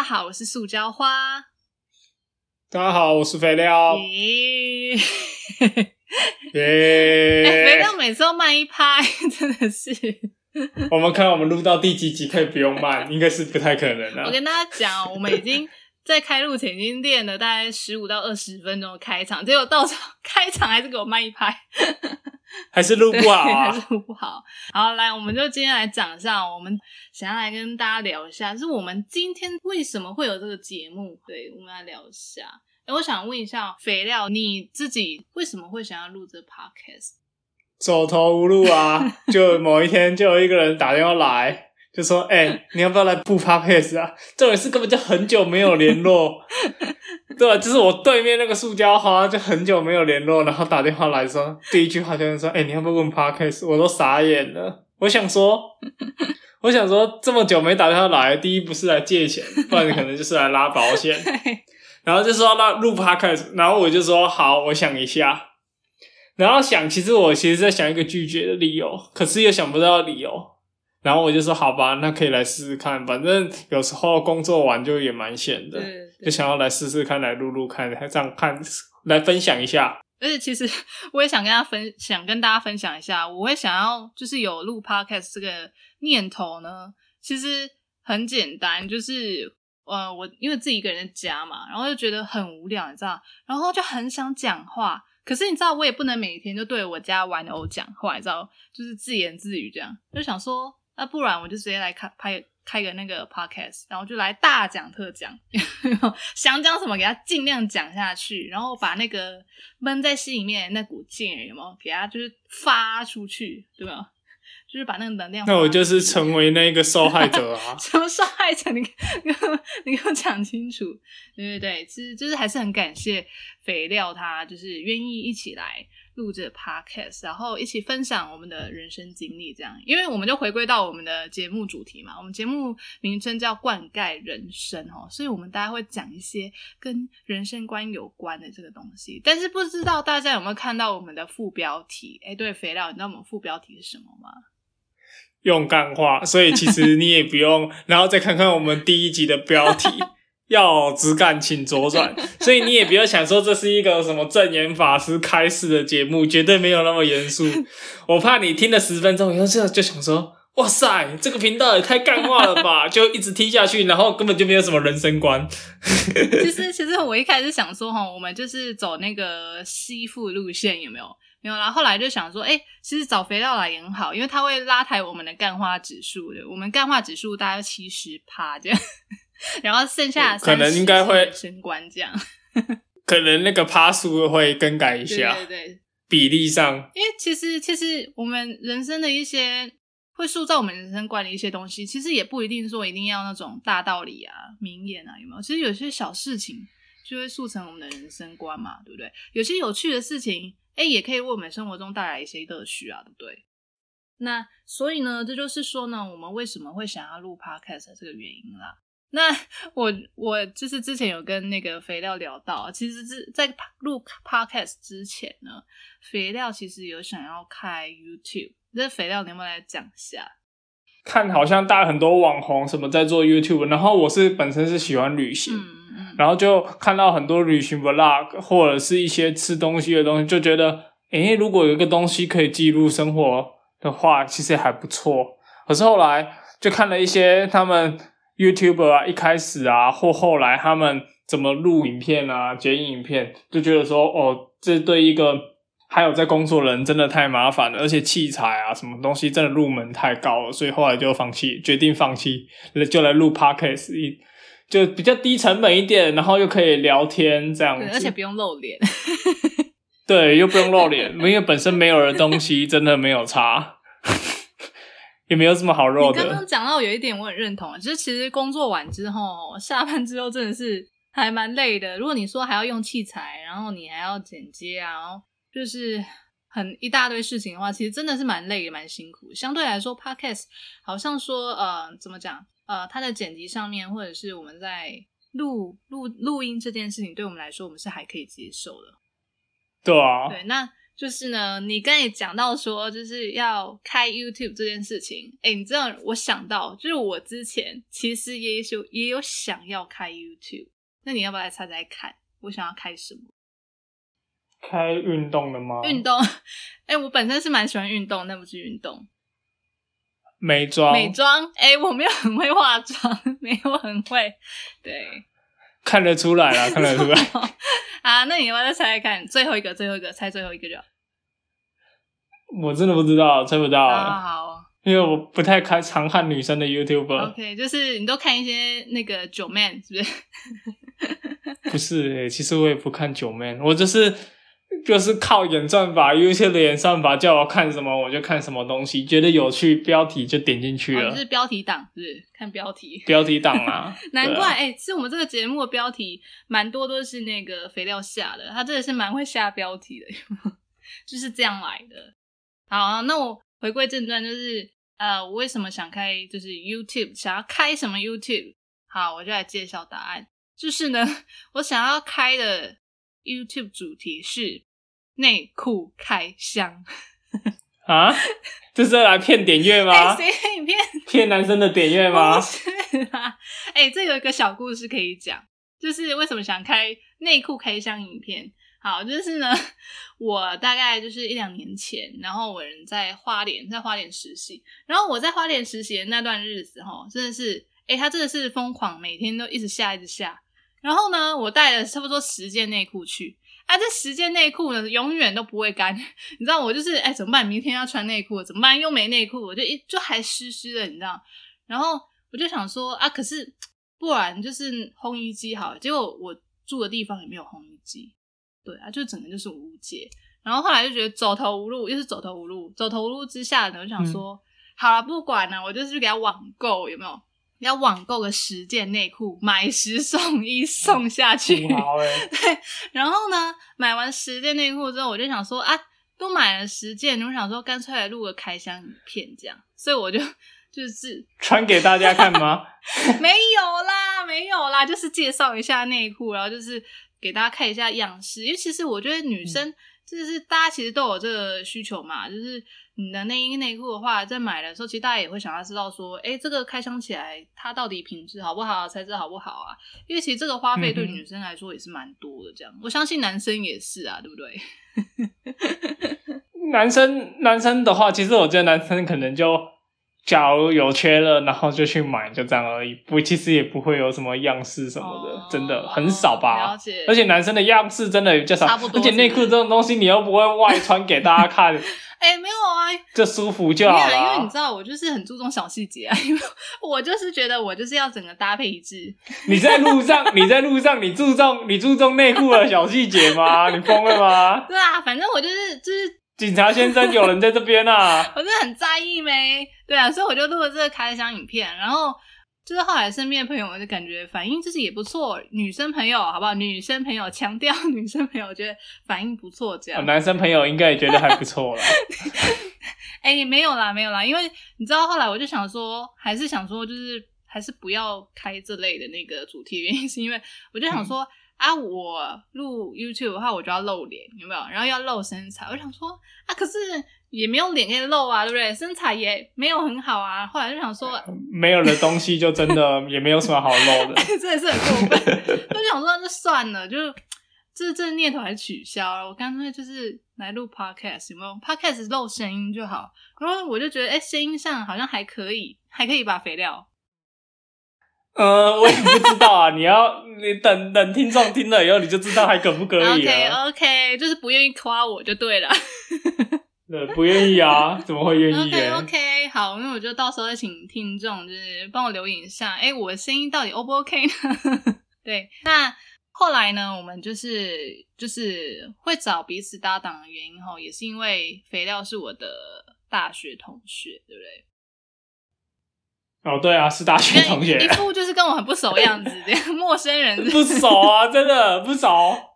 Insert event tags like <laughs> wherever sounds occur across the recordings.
家好，我是塑胶花。大家好，我是肥料。耶！<laughs> 肥料每次都慢一拍，<laughs> 真的是。我们看我们录到第几集可以不用慢，应该是不太可能的。我跟大家讲，我们已经在开录前已经练了大概十五到二十分钟的开场，结果到场 <laughs> 开场还是给我慢一拍。还是录不好，还是录不好。好，来，我们就今天来讲一下，我们想要来跟大家聊一下，就是我们今天为什么会有这个节目？对，我们来聊一下。哎，我想问一下肥料，你自己为什么会想要录这 podcast？走投无路啊，就某一天就有一个人打电话来。就说：“哎，你要不要来布 podcast 啊？这也是根本就很久没有联络，<laughs> 对就是我对面那个塑胶花就很久没有联络，然后打电话来说，第一句话就是说：‘哎，你要不要问 podcast？’ 我都傻眼了。我想说，<laughs> 我想说，这么久没打电话来，第一不是来借钱，不然可能就是来拉保险。<laughs> 然后就说那录 podcast，然后我就说好，我想一下。然后想，其实我其实在想一个拒绝的理由，可是又想不到理由。”然后我就说好吧，那可以来试试看。反正有时候工作完就也蛮闲的，就想要来试试看，来录录看，这样看来分享一下。而且其实 <laughs> 我也想跟大家分享，跟大家分享一下，我会想要就是有录 podcast 这个念头呢。其实很简单，就是呃，我因为自己一个人在家嘛，然后就觉得很无聊，你知道，然后就很想讲话。可是你知道，我也不能每天就对我家玩偶讲话，你知道，就是自言自语这样，就想说。那不然我就直接来开拍开个那个 podcast，然后就来大讲特讲，想讲什么给他尽量讲下去，然后把那个闷在心里面那股劲有没有给他就是发出去，对吧？就是把那个能量。那我就是成为那个受害者啊！什么受害者？你你你给我讲清楚。对对对，其实就是还是很感谢肥料他，就是愿意一起来。录制 podcast，然后一起分享我们的人生经历，这样，因为我们就回归到我们的节目主题嘛。我们节目名称叫“灌溉人生”哦，所以我们大家会讲一些跟人生观有关的这个东西。但是不知道大家有没有看到我们的副标题？哎，对，肥料，你知道我们副标题是什么吗？用干话，所以其实你也不用，然后再看看我们第一集的标题。<laughs> 要直干，请左转。<laughs> 所以你也不要想说这是一个什么正言法师开示的节目，绝对没有那么严肃。我怕你听了十分钟以后，就就想说：哇塞，这个频道也太干话了吧！<laughs> 就一直听下去，然后根本就没有什么人生观。其实，<laughs> 其实我一开始想说，哈，我们就是走那个吸附路线，有没有？没有啦。后来就想说，哎，其实找肥料来也很好，因为它会拉抬我们的干化指数的。我们干化指数大概七十趴这样。然后剩下可能应该会升官这样，<laughs> 可能那个趴数会更改一下，对对，比例上。因为其实其实我们人生的一些会塑造我们人生观的一些东西，其实也不一定说一定要那种大道理啊、名言啊，有没有？其实有些小事情就会塑成我们的人生观嘛，对不对？有些有趣的事情，哎，也可以为我们生活中带来一些乐趣啊，对不对？那所以呢，这就是说呢，我们为什么会想要录 podcast 这个原因啦。那我我就是之前有跟那个肥料聊到，其实是在录 podcast 之前呢，肥料其实有想要开 YouTube。这肥料，你有没有来讲一下？看，好像大很多网红什么在做 YouTube，然后我是本身是喜欢旅行，然后就看到很多旅行 vlog 或者是一些吃东西的东西，就觉得，诶，如果有一个东西可以记录生活的话，其实还不错。可是后来就看了一些他们。YouTube 啊，一开始啊，或后来他们怎么录影片啊、剪影片，就觉得说，哦，这对一个还有在工作人真的太麻烦了，而且器材啊，什么东西真的入门太高了，所以后来就放弃，决定放弃，就来录 Podcast，一就比较低成本一点，然后又可以聊天这样子，而且不用露脸，<laughs> 对，又不用露脸，因为本身没有的东西真的没有差。也没有这么好肉的。你刚刚讲到有一点我很认同，就是其实工作完之后，下班之后真的是还蛮累的。如果你说还要用器材，然后你还要剪接啊，然后就是很一大堆事情的话，其实真的是蛮累也、蛮辛苦。相对来说，podcast 好像说呃，怎么讲呃，它的剪辑上面，或者是我们在录录录音这件事情，对我们来说，我们是还可以接受的。对啊。对，那。就是呢，你刚才讲到说就是要开 YouTube 这件事情，哎，你知道我想到就是我之前其实也有也有想要开 YouTube，那你要不要来猜猜看，我想要开什么？开运动的吗？运动，哎，我本身是蛮喜欢运动，但不是运动。美妆，美妆，哎，我没有很会化妆，没有很会，对，看得出来了，看得出来。<laughs> 啊，那你要不要再猜猜看？最后一个，最后一个，猜最后一个就。我真的不知道，猜不到。好，因为我不太看常看女生的 YouTube。OK，就是你都看一些那个九 man 是不是？<laughs> 不是，其实我也不看九 man，我就是。就是靠演算法，YouTube 的演算法叫我看什么我就看什么东西，觉得有趣标题就点进去了。是标题党，是看标题。标题党啊！<laughs> 难怪哎，其实我们这个节目的标题蛮多都是那个肥料下的，他真的是蛮会下标题的，<laughs> 就是这样来的。好，啊那我回归正传，就是呃，我为什么想开就是 YouTube，想要开什么 YouTube？好，我就来揭晓答案。就是呢，我想要开的 YouTube 主题是。内裤开箱啊？就是来骗点阅吗？谁骗你骗？骗男生的点阅吗？是啊，哎，这有一个小故事可以讲，就是为什么想开内裤开箱影片。好，就是呢，<laughs> 我大概就是一两年前，然后我人在花莲，在花莲实习，然后我在花莲实习的那段日子，哈，真的是，哎，他真的是疯狂，每天都一直下，一直下。然后呢，我带了差不多十件内裤去。啊，这十件内裤呢，永远都不会干。<laughs> 你知道我就是，哎，怎么办？明天要穿内裤，怎么办？又没内裤，我就一就还湿湿的，你知道？然后我就想说，啊，可是不然就是烘衣机好。结果我住的地方也没有烘衣机，对啊，就整个就是无解。然后后来就觉得走投无路，又是走投无路，走投无路之下呢，我就想说，好了，不管了，我就是去给他网购，有没有？要网购个十件内裤，买十送一送下去。<laughs> 对，然后呢，买完十件内裤之后，我就想说啊，都买了十件，我想说干脆来录个开箱影片这样，所以我就 <laughs> 就是穿给大家看吗？<laughs> 没有啦，没有啦，就是介绍一下内裤，然后就是给大家看一下样式，因为其实我觉得女生。就是大家其实都有这个需求嘛，就是你的内衣内裤的话，在买的时候，其实大家也会想要知道说，哎，这个开箱起来它到底品质好不好，材质好不好啊？因为其实这个花费对女生来说也是蛮多的，这样我相信男生也是啊，对不对？<laughs> 男生男生的话，其实我觉得男生可能就。假如有缺了，然后就去买，就这样而已。不，其实也不会有什么样式什么的，真的很少吧。而且男生的样式真的比较少，而且内裤这种东西，你又不会外穿给大家看。<laughs> 哎，没有啊，就舒服就好了。因为你知道，我就是很注重小细节啊。<laughs> 因为我就是觉得，我就是要整个搭配一致。你在路上，<laughs> 你在路上，你注重你注重内裤的小细节吗？你疯了吗？对啊，反正我就是就是。警察先生，有人在这边啊！我是很在意没？对啊，所以我就录了这个开箱影片。然后就是后来身边的朋友，我就感觉反应就是也不错。女生朋友好不好？女生朋友强调，女生朋友觉得反应不错，这样。男生朋友应该也觉得还不错了。<laughs> 哎，没有啦，没有啦，因为你知道，后来我就想说，还是想说，就是还是不要开这类的那个主题。原因是因为我就想说。啊，我录 YouTube 的话，我就要露脸，有没有？然后要露身材，我想说啊，可是也没有脸可以露啊，对不对？身材也没有很好啊。后来就想说，没有的东西就真的 <laughs> 也没有什么好露的，<laughs> 真的是很过分。就想说，那算了，就这这念头还取消了。我干脆就是来录 Podcast，有没有？Podcast 露声音就好。然后我就觉得，哎，声音上好像还可以，还可以把肥料。呃，我也不知道啊。你要你等等听众听了以后，你就知道还可不可以了。<laughs> OK OK，就是不愿意夸我就对了。对，不愿意啊？怎么会愿意？OK OK，好，那我就到时候再请听众就是帮我留言一下，哎，我的声音到底 O 不 OK 呢？<laughs> 对，那后来呢，我们就是就是会找彼此搭档的原因哈，也是因为肥料是我的大学同学，对不对？哦，对啊，是大学同学，一副就是跟我很不熟样子，<laughs> 这样陌生人不熟啊，真的不熟，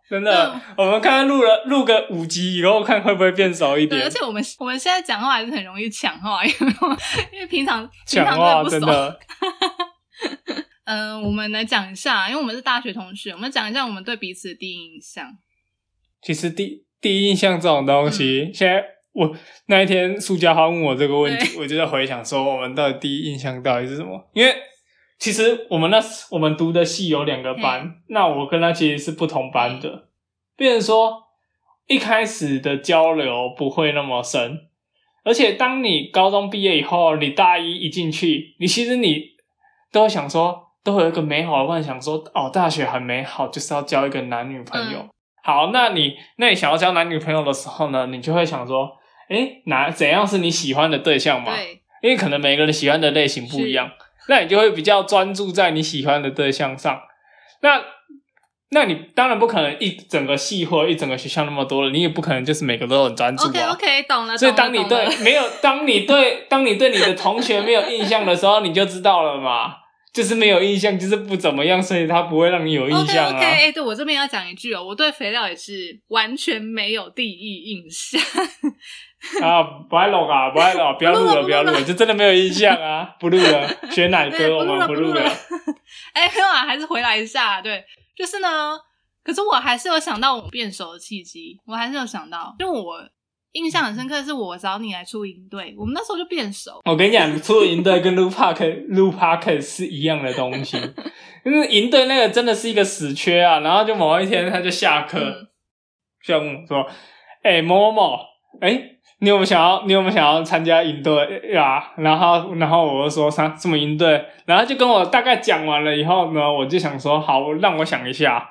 真的。我们看看录了录个五集以后，看会不会变熟一点。而且我们我们现在讲话还是很容易抢话，因为因为平常 <laughs> 抢话真的。<laughs> 嗯，我们来讲一下，因为我们是大学同学，我们讲一下我们对彼此的第一印象。其实第。第一印象这种东西，现在我那一天苏家豪问我这个问题，我就在回想说，我们到底第一印象到底是什么？因为其实我们那时我们读的系有两个班，那我跟他其实是不同班的，变成说一开始的交流不会那么深，而且当你高中毕业以后，你大一一进去，你其实你都会想说，都会有一个美好的幻想说，哦，大学很美好，就是要交一个男女朋友。嗯。好，那你那你想要交男女朋友的时候呢，你就会想说，诶，哪怎样是你喜欢的对象嘛？对，因为可能每个人喜欢的类型不一样，那你就会比较专注在你喜欢的对象上。那那你当然不可能一整个系或一整个学校那么多了，你也不可能就是每个都很专注 OK 啊。OK，懂了。所以当你对没有，当你对当你对你的同学没有印象的时候，你就知道了嘛。就是没有印象，就是不怎么样，所以他不会让你有印 OK 象啊。OK，哎、对我这边要讲一句哦，我对肥料也是完全没有第一印象。啊，不爱录啊，不爱 <laughs> 录，不要录了，不要录了，就真的没有印象啊，<laughs> 不录了，选奶对，哥，我们不录了。<laughs> 哎、没有啊，还是回来一下。对，就是呢，可是我还是有想到我们变熟的契机，我还是有想到，因为我印象很深刻的，是我找你来出营队，我们那时候就变熟。我跟你讲，出了营队跟录 park <laughs> 录 park 是一样的东西，因为营队那个真的是一个死缺啊。然后就某一天他就下课，嗯就问我说：“哎、某某某，哎、你有没有想要？你有没有想要参加营队呀？”然后，然后我就说：“啥什么营队？”然后就跟我大概讲完了以后呢，我就想说：“好，让我想一下。”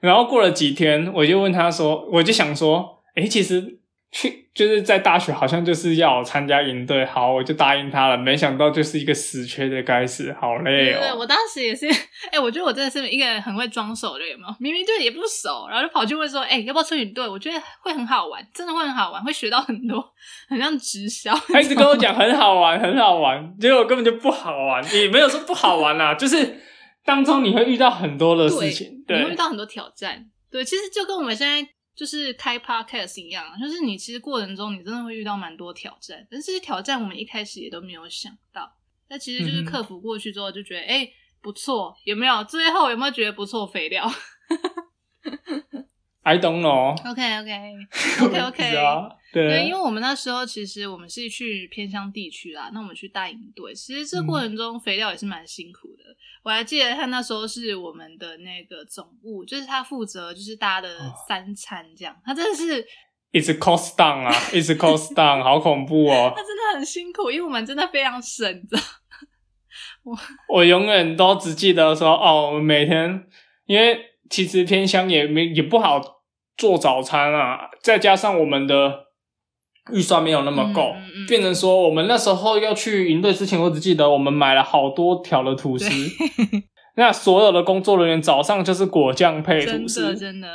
然后过了几天，我就问他说：“我就想说，哎、其实去 <laughs> 就是在大学好像就是要参加营队，好，我就答应他了。没想到就是一个死缺的开始，好累对对对，哦。我当时也是，哎、我觉得我真的是一个很会装熟的人，有没有？明明就也不熟，然后就跑去问说，哎、要不要出营队？我觉得会很好玩，真的会很好玩，会学到很多，很像直销。他一直跟我讲很好玩，很好玩，结果根本就不好玩，也没有说不好玩啦、就是当中你会遇到很多的事情，你会遇，到很多挑战。对，其实就跟我们现在就是开 podcast 一样，就是你其实过程中你真的会遇到蛮多挑战，但是这些挑战我们一开始也都没有想到，那其实就是克服过去之后就觉得，哎、不错，有没有？最后有没有觉得不错？肥料 <laughs> I don't know，？OK <laughs> OK 我 OK 不 OK 知。道对，对，因为我们那时候其实我们是去偏乡地区啦，那我们去大营队，其实这过程中肥料也是蛮辛苦的。我还记得他那时候是我们的那个总务，就是他负责就是大家的哦三餐这样，他真的是一直 cost down 啊，一直 cost down，好恐怖哦 <laughs> 他！真的很辛苦，因为我们真的非常省，你知道我永远都只记得说，哦，我们每天因为其实偏乡也没也不好做早餐啊，再加上我们的预算没有那么够，嗯嗯嗯变成说我们那时候要去营队之前，我只记得我们买了好多条的吐司。<laughs> 那所有的工作人员早上就是果酱配吐真的司，真的，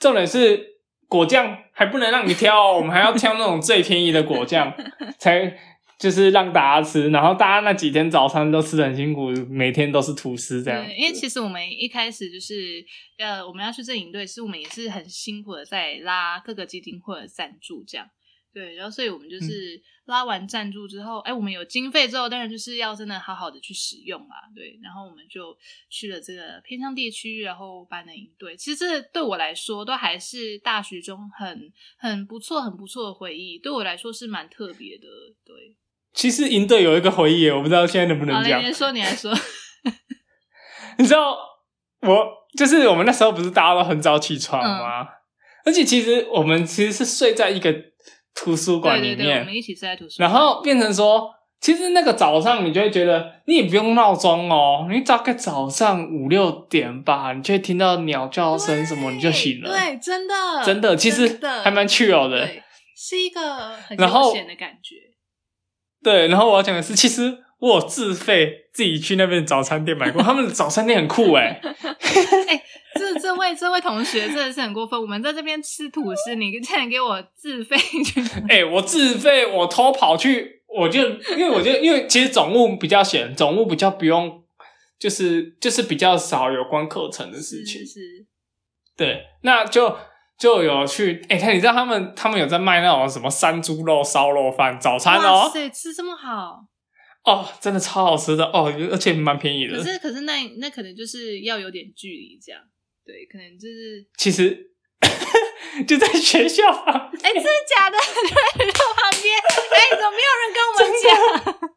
重点是果酱还不能让你挑哦，我们还要挑那种最便宜的果酱，<laughs> 才就是让大家吃。然后大家那几天早餐都吃的很辛苦，每天都是吐司这样。对，因为其实我们一开始就是呃，我们要去这营队，是我们也是很辛苦的在拉各个基金会的赞助这样。对，然后所以我们就是拉完赞助之后，哎、我们有经费之后，当然就是要真的好好的去使用啦。对，然后我们就去了这个偏乡地区，然后办了营队。其实这对我来说，都还是大学中很很不错、很不错的回忆。对我来说是蛮特别的。对，其实营队有一个回忆，我不知道现在能不，能讲你。来说，你来说。<laughs> 你知道我就是我们那时候不是大家都很早起床吗？而且其实我们其实是睡在一个图书馆里对对对，我面，们一起睡在图书馆。然后变成说，其实那个早上你就会觉得你也不用闹钟哦，你大概早上五六点吧，你就会听到鸟叫声什么，你就醒了。对，真的，真的，其实还蛮 chill 的。是一个很悠闲的感觉。对，然后我要讲的是，其实我有自费自己去那边早餐店买过，他们的早餐店很酷哎。<laughs> 哎、这这位这位同学真的是很过分。我们在这边吃吐司，你竟然给我自费去 <laughs> 哎、我自费，我偷跑去，我就因为我就因为其实总务比较闲，总务比较不用，就是就是比较少有关课程的事情是。是，对，那就就有去，哎、他你知道他们他们有在卖那种什么山猪肉烧肉饭早餐哦，哇塞，吃这么好。哦，真的超好吃的哦，而且蛮便宜的可。是可是那那可能就是要有点距离这样。对，可能就是其实 <laughs> 就在学校旁边。哎、真的假的？就 <laughs> 在学校旁边。哎、怎么没有人跟我们讲？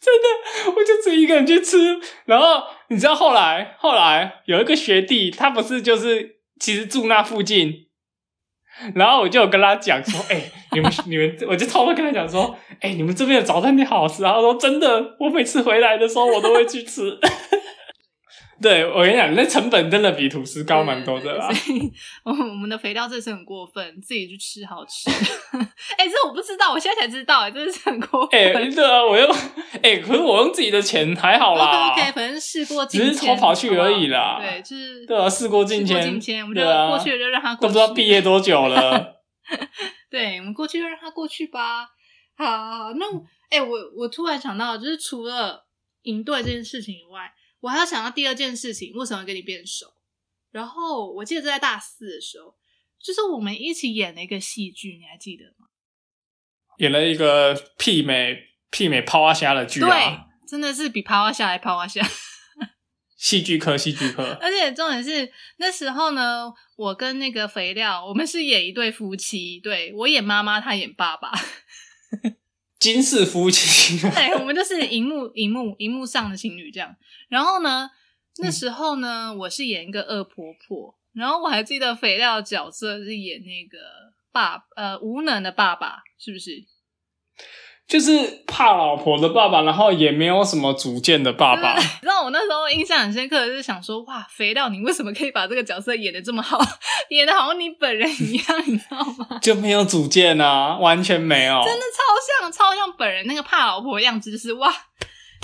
真的，我就自己一个人去吃。然后你知道后来后来有一个学弟，他不是就是其实住那附近，然后我就有跟他讲说，哎、你们 <laughs> 你们，我就偷偷跟他讲说，哎、你们这边的早餐店好吃然后说真的，我每次回来的时候我都会去吃。对我跟你讲，那成本真的比吐司高蛮多的啦。我我们的肥料真的是很过分，自己去吃好吃。<laughs> 哎、这我不知道，我现在才知道，哎，真的是很过分哎、分。对啊，我又哎、可是我用自己的钱还好啦。OK OK，反正事过境迁，只是偷跑去而已啦对，就是对啊，事过境迁，我们就过去了就让它都过去。都不知道毕业多久了。<laughs> 对，我们过去就让它过去吧。好那我哎、我我突然想到，就是除了赢队这件事情以外，我还要想到第二件事情，为什么跟你变熟？然后我记得在大四的时候，就是我们一起演了一个戏剧，你还记得吗？演了一个媲美媲美抛啊虾的剧对啊，，真的是比趴哇下还趴哇下。<laughs> 戏剧科，戏剧科，而且重点是那时候呢，我跟那个肥料，我们是演一对夫妻，对我演妈妈，他演爸爸。<laughs> 金氏夫妻。<laughs> 对，我们就是荧幕、荧幕、荧幕上的情侣这样。然后呢，那时候呢，我是演一个恶婆婆，然后我还记得肥料角色是演那个爸，呃，无能的爸爸，是不是？就是怕老婆的爸爸，然后也没有什么主见的爸爸 <laughs> 你知道我那时候印象很深刻，就是想说，哇，肥料，你为什么可以把这个角色演的这么好，<laughs> 演的好像你本人一样，你知道吗？就没有主见啊，完全没有。真的超像，超像本人那个怕老婆的样子，就是哇，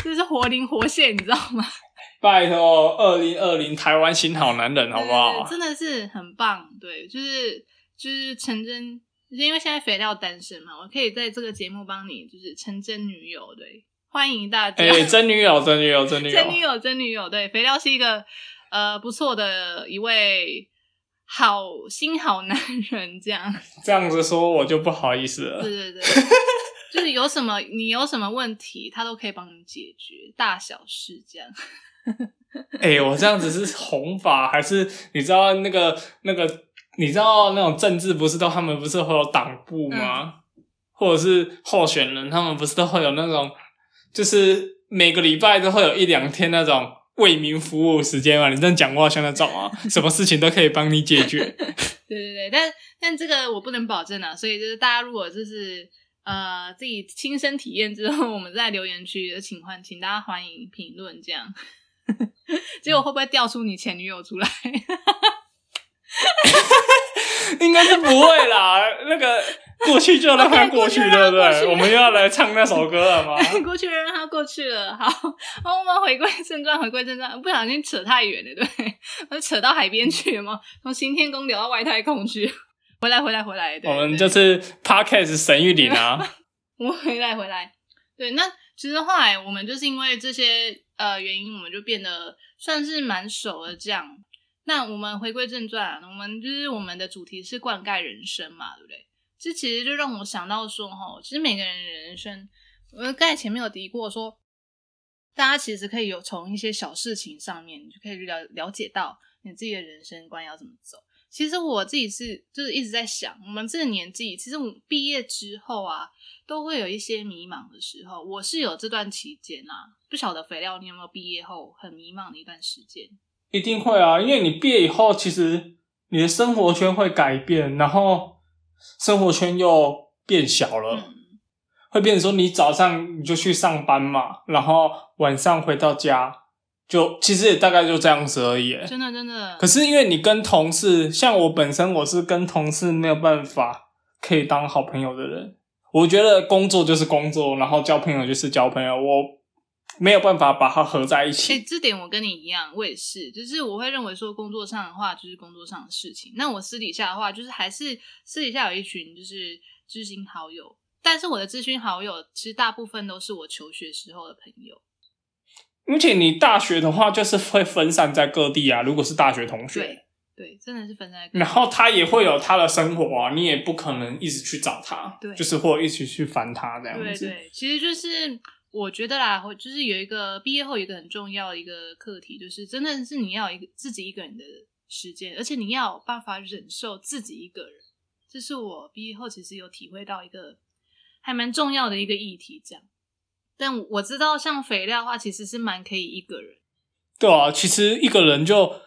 就是活灵活现，你知道吗？<laughs> 拜托，二零二零台湾新好男人，好不好？真的是很棒，对，就是就是陈真，就是因为现在肥料单身嘛，我可以在这个节目帮你就是成真女友，对，欢迎大家。哎、真女友，真女友，真女友真，女友，真女友，对，肥料是一个呃不错的一位好心好男人，这样，这样子说我就不好意思了对。对对，<laughs> 就是有什么你有什么问题，他都可以帮你解决，大小事这样。哎、我这样子是红法还是你知道那个那个你知道那种政治不是都他们不是会有党部吗？或者是候选人他们不是都会有那种，就是每个礼拜都会有一两天那种为民服务时间嘛？你这样讲话像那种啊，<laughs> 什么事情都可以帮你解决。对对对，但但这个我不能保证啊，所以就是大家如果就是呃自己亲身体验之后，我们在留言区的请欢，请大家欢迎评论这样。<laughs> 结果会不会调出你前女友出来？<laughs> 应该是不会啦，<laughs> 那个过去就让它过去，<laughs> 对不对？我们又要来唱那首歌了吗？过去了，让它过去了。好，好，我们回归正传，回归正传，不小心扯太远了，对，我就扯到海边去了嘛，从行天宫聊到外太空去。回来，回来，回来，对我们对就是 Podcast 神域里啊，我们回来回来，对，那其实后来我们就是因为这些呃原因，我们就变得算是蛮熟的这样。那我们回归正传，我们就是我们的主题是灌溉人生嘛，对不对？这其实就让我想到说，哈，其实每个人的人生，我们刚才前面有提过说，大家其实可以有从一些小事情上面，你就可以了了解到你自己的人生观要怎么走。其实我自己是就是一直在想，我们这个年纪，其实我毕业之后啊，都会有一些迷茫的时候。我是有这段期间啊，不晓得肥料你有没有毕业后很迷茫的一段时间？一定会啊，因为你毕业以后，其实你的生活圈会改变，然后生活圈又变小了，嗯，会变成说你早上你就去上班嘛，然后晚上回到家，就其实也大概就这样子而已。真的真的。可，是因为你跟同事，像我本身我是跟同事没有办法可以当好朋友的人，我觉得工作就是工作，然后交朋友就是交朋友，我没有办法把它合在一哎、起。这点我跟你一样，我也是，就是我会认为说工作上的话就是工作上的事情，那我私底下的话就是还是私底下有一群就是知心好友，但是我的知心好友其实大部分都是我求学时候的朋友。而且你大学的话，就是会分散在各地啊。如果是大学同学，对对，真的是分散在各地然后他也会有他的生活啊，你也不可能一直去找他，对就是或一起去烦他这样子。对对，其实就是我觉得啦，就是有一个毕业后一个很重要的一个课题，就是真的是你要一个自己一个人的时间，而且你要有办法忍受自己一个人。这是我毕业后其实有体会到一个还蛮重要的一个议题。这样，但我知道像肥料的话，其实是蛮可以一个人。对啊，其实一个人就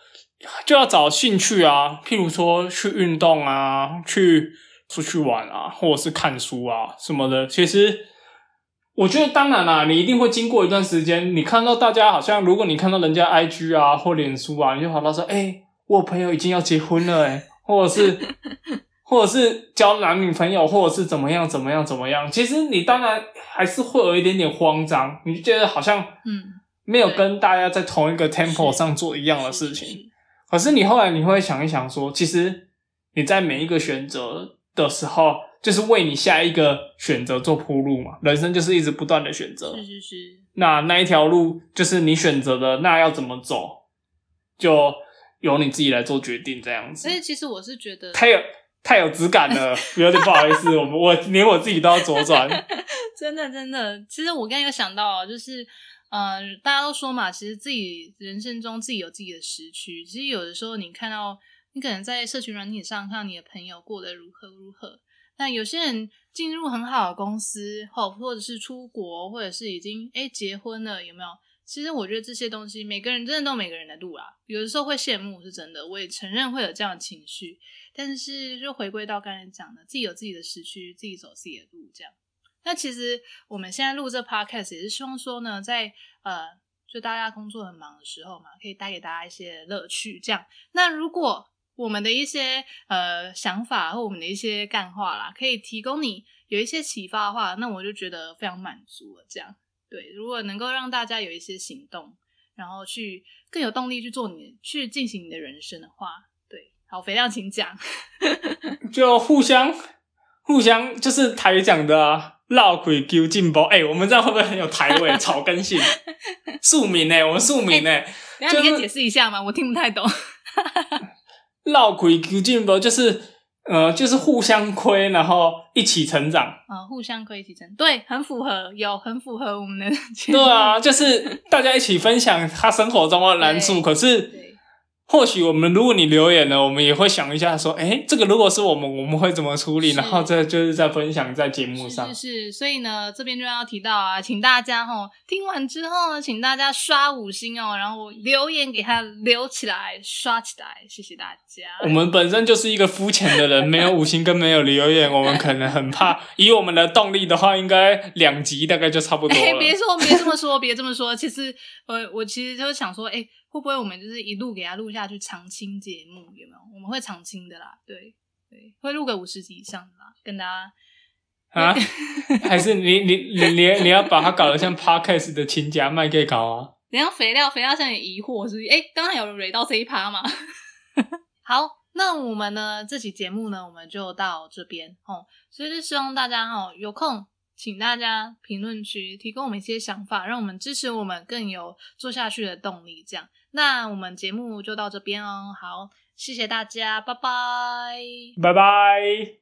就要找兴趣啊，譬如说去运动啊，去出去玩啊，或者是看书啊什么的。其实我觉得，当然啦，你一定会经过一段时间，你看到大家好像，如果你看到人家 IG 啊或脸书啊，你就跑到说：“哎，我朋友已经要结婚了，哎，或者是。<laughs> ”或者是交男女朋友，或者是怎么样怎么样怎么样，其实你当然还是会有一点点慌张，你就觉得好像嗯没有跟大家在同一个 temple 上做一样的事情。可是你后来你会想一想，说其实你在每一个选择的时候，就是为你下一个选择做铺路嘛。人生就是一直不断的选择，是是是。那那一条路就是你选择的，那要怎么走，就由你自己来做决定，这样子。所以其实我是觉得，太有。太有质感了，<laughs> 有点不好意思，我我连我自己都要左转。<laughs> 真的真的，其实我刚刚有想到，就是呃，大家都说嘛，其实自己人生中自己有自己的时区。其实有的时候，你看到你可能在社群软体上看到你的朋友过得如何如何，那有些人进入很好的公司，或或者是出国，或者是已经哎结婚了，有没有？其实我觉得这些东西，每个人真的都每个人的路啦。有的时候会羡慕，是真的，我也承认会有这样的情绪。但是，就回归到刚才讲的，自己有自己的时区，自己走自己的路，这样。那其实我们现在录这 podcast 也是希望说呢，在呃，就大家工作很忙的时候嘛，可以带给大家一些乐趣，这样。那如果我们的一些呃想法或我们的一些干话啦，可以提供你有一些启发的话，那我就觉得非常满足了。这样，对，如果能够让大家有一些行动，然后去更有动力去做你去进行你的人生的话。对好，肥亮，请讲。<laughs> 就互相互相，就是台讲的啊，绕鬼丢进包。哎，我们这样会不会很有台味、草根性？<laughs> 庶民呢？我们庶民呢？你可以解释一下吗？我听不太懂。绕鬼丢进不，就是呃，就是互相亏，然后一起成长。啊，互相亏，一起成，对，很符合，有很符合我们的。<laughs> 对啊，就是大家一起分享他生活中的难处，可是。或许我们，如果你留言了，我们也会想一下，说，哎，这个如果是我们，我们会怎么处理？然后这就是在分享在节目上。是是，所以呢，这边就要提到啊，请大家哈，听完之后呢，请大家刷五星哦，然后留言给他留起来，刷起来，谢谢大家。我们本身就是一个肤浅的人，没有五星跟没有留言，我们可能很怕。以我们的动力的话，应该两集大概就差不多了。<laughs> 别说，别这么说，别这么说。其实，我我其实就是想说，哎。会不会我们就是一路给他录下去长青节目有没有？我们会长青的啦，对对，会录个五十集以上的啦，跟大家啊？<laughs> 还是你你你你你要把它搞得像 podcast 的亲家卖给搞啊？等下肥料肥料像有疑惑是不是？哎，刚刚有蕊到这一趴吗？<laughs> 好，那我们呢这期节目呢我们就到这边哦，所以就希望大家哦有空。请大家评论区提供我们一些想法，让我们支持我们更有做下去的动力。这样，那我们节目就到这边哦。好，谢谢大家，拜拜，拜拜。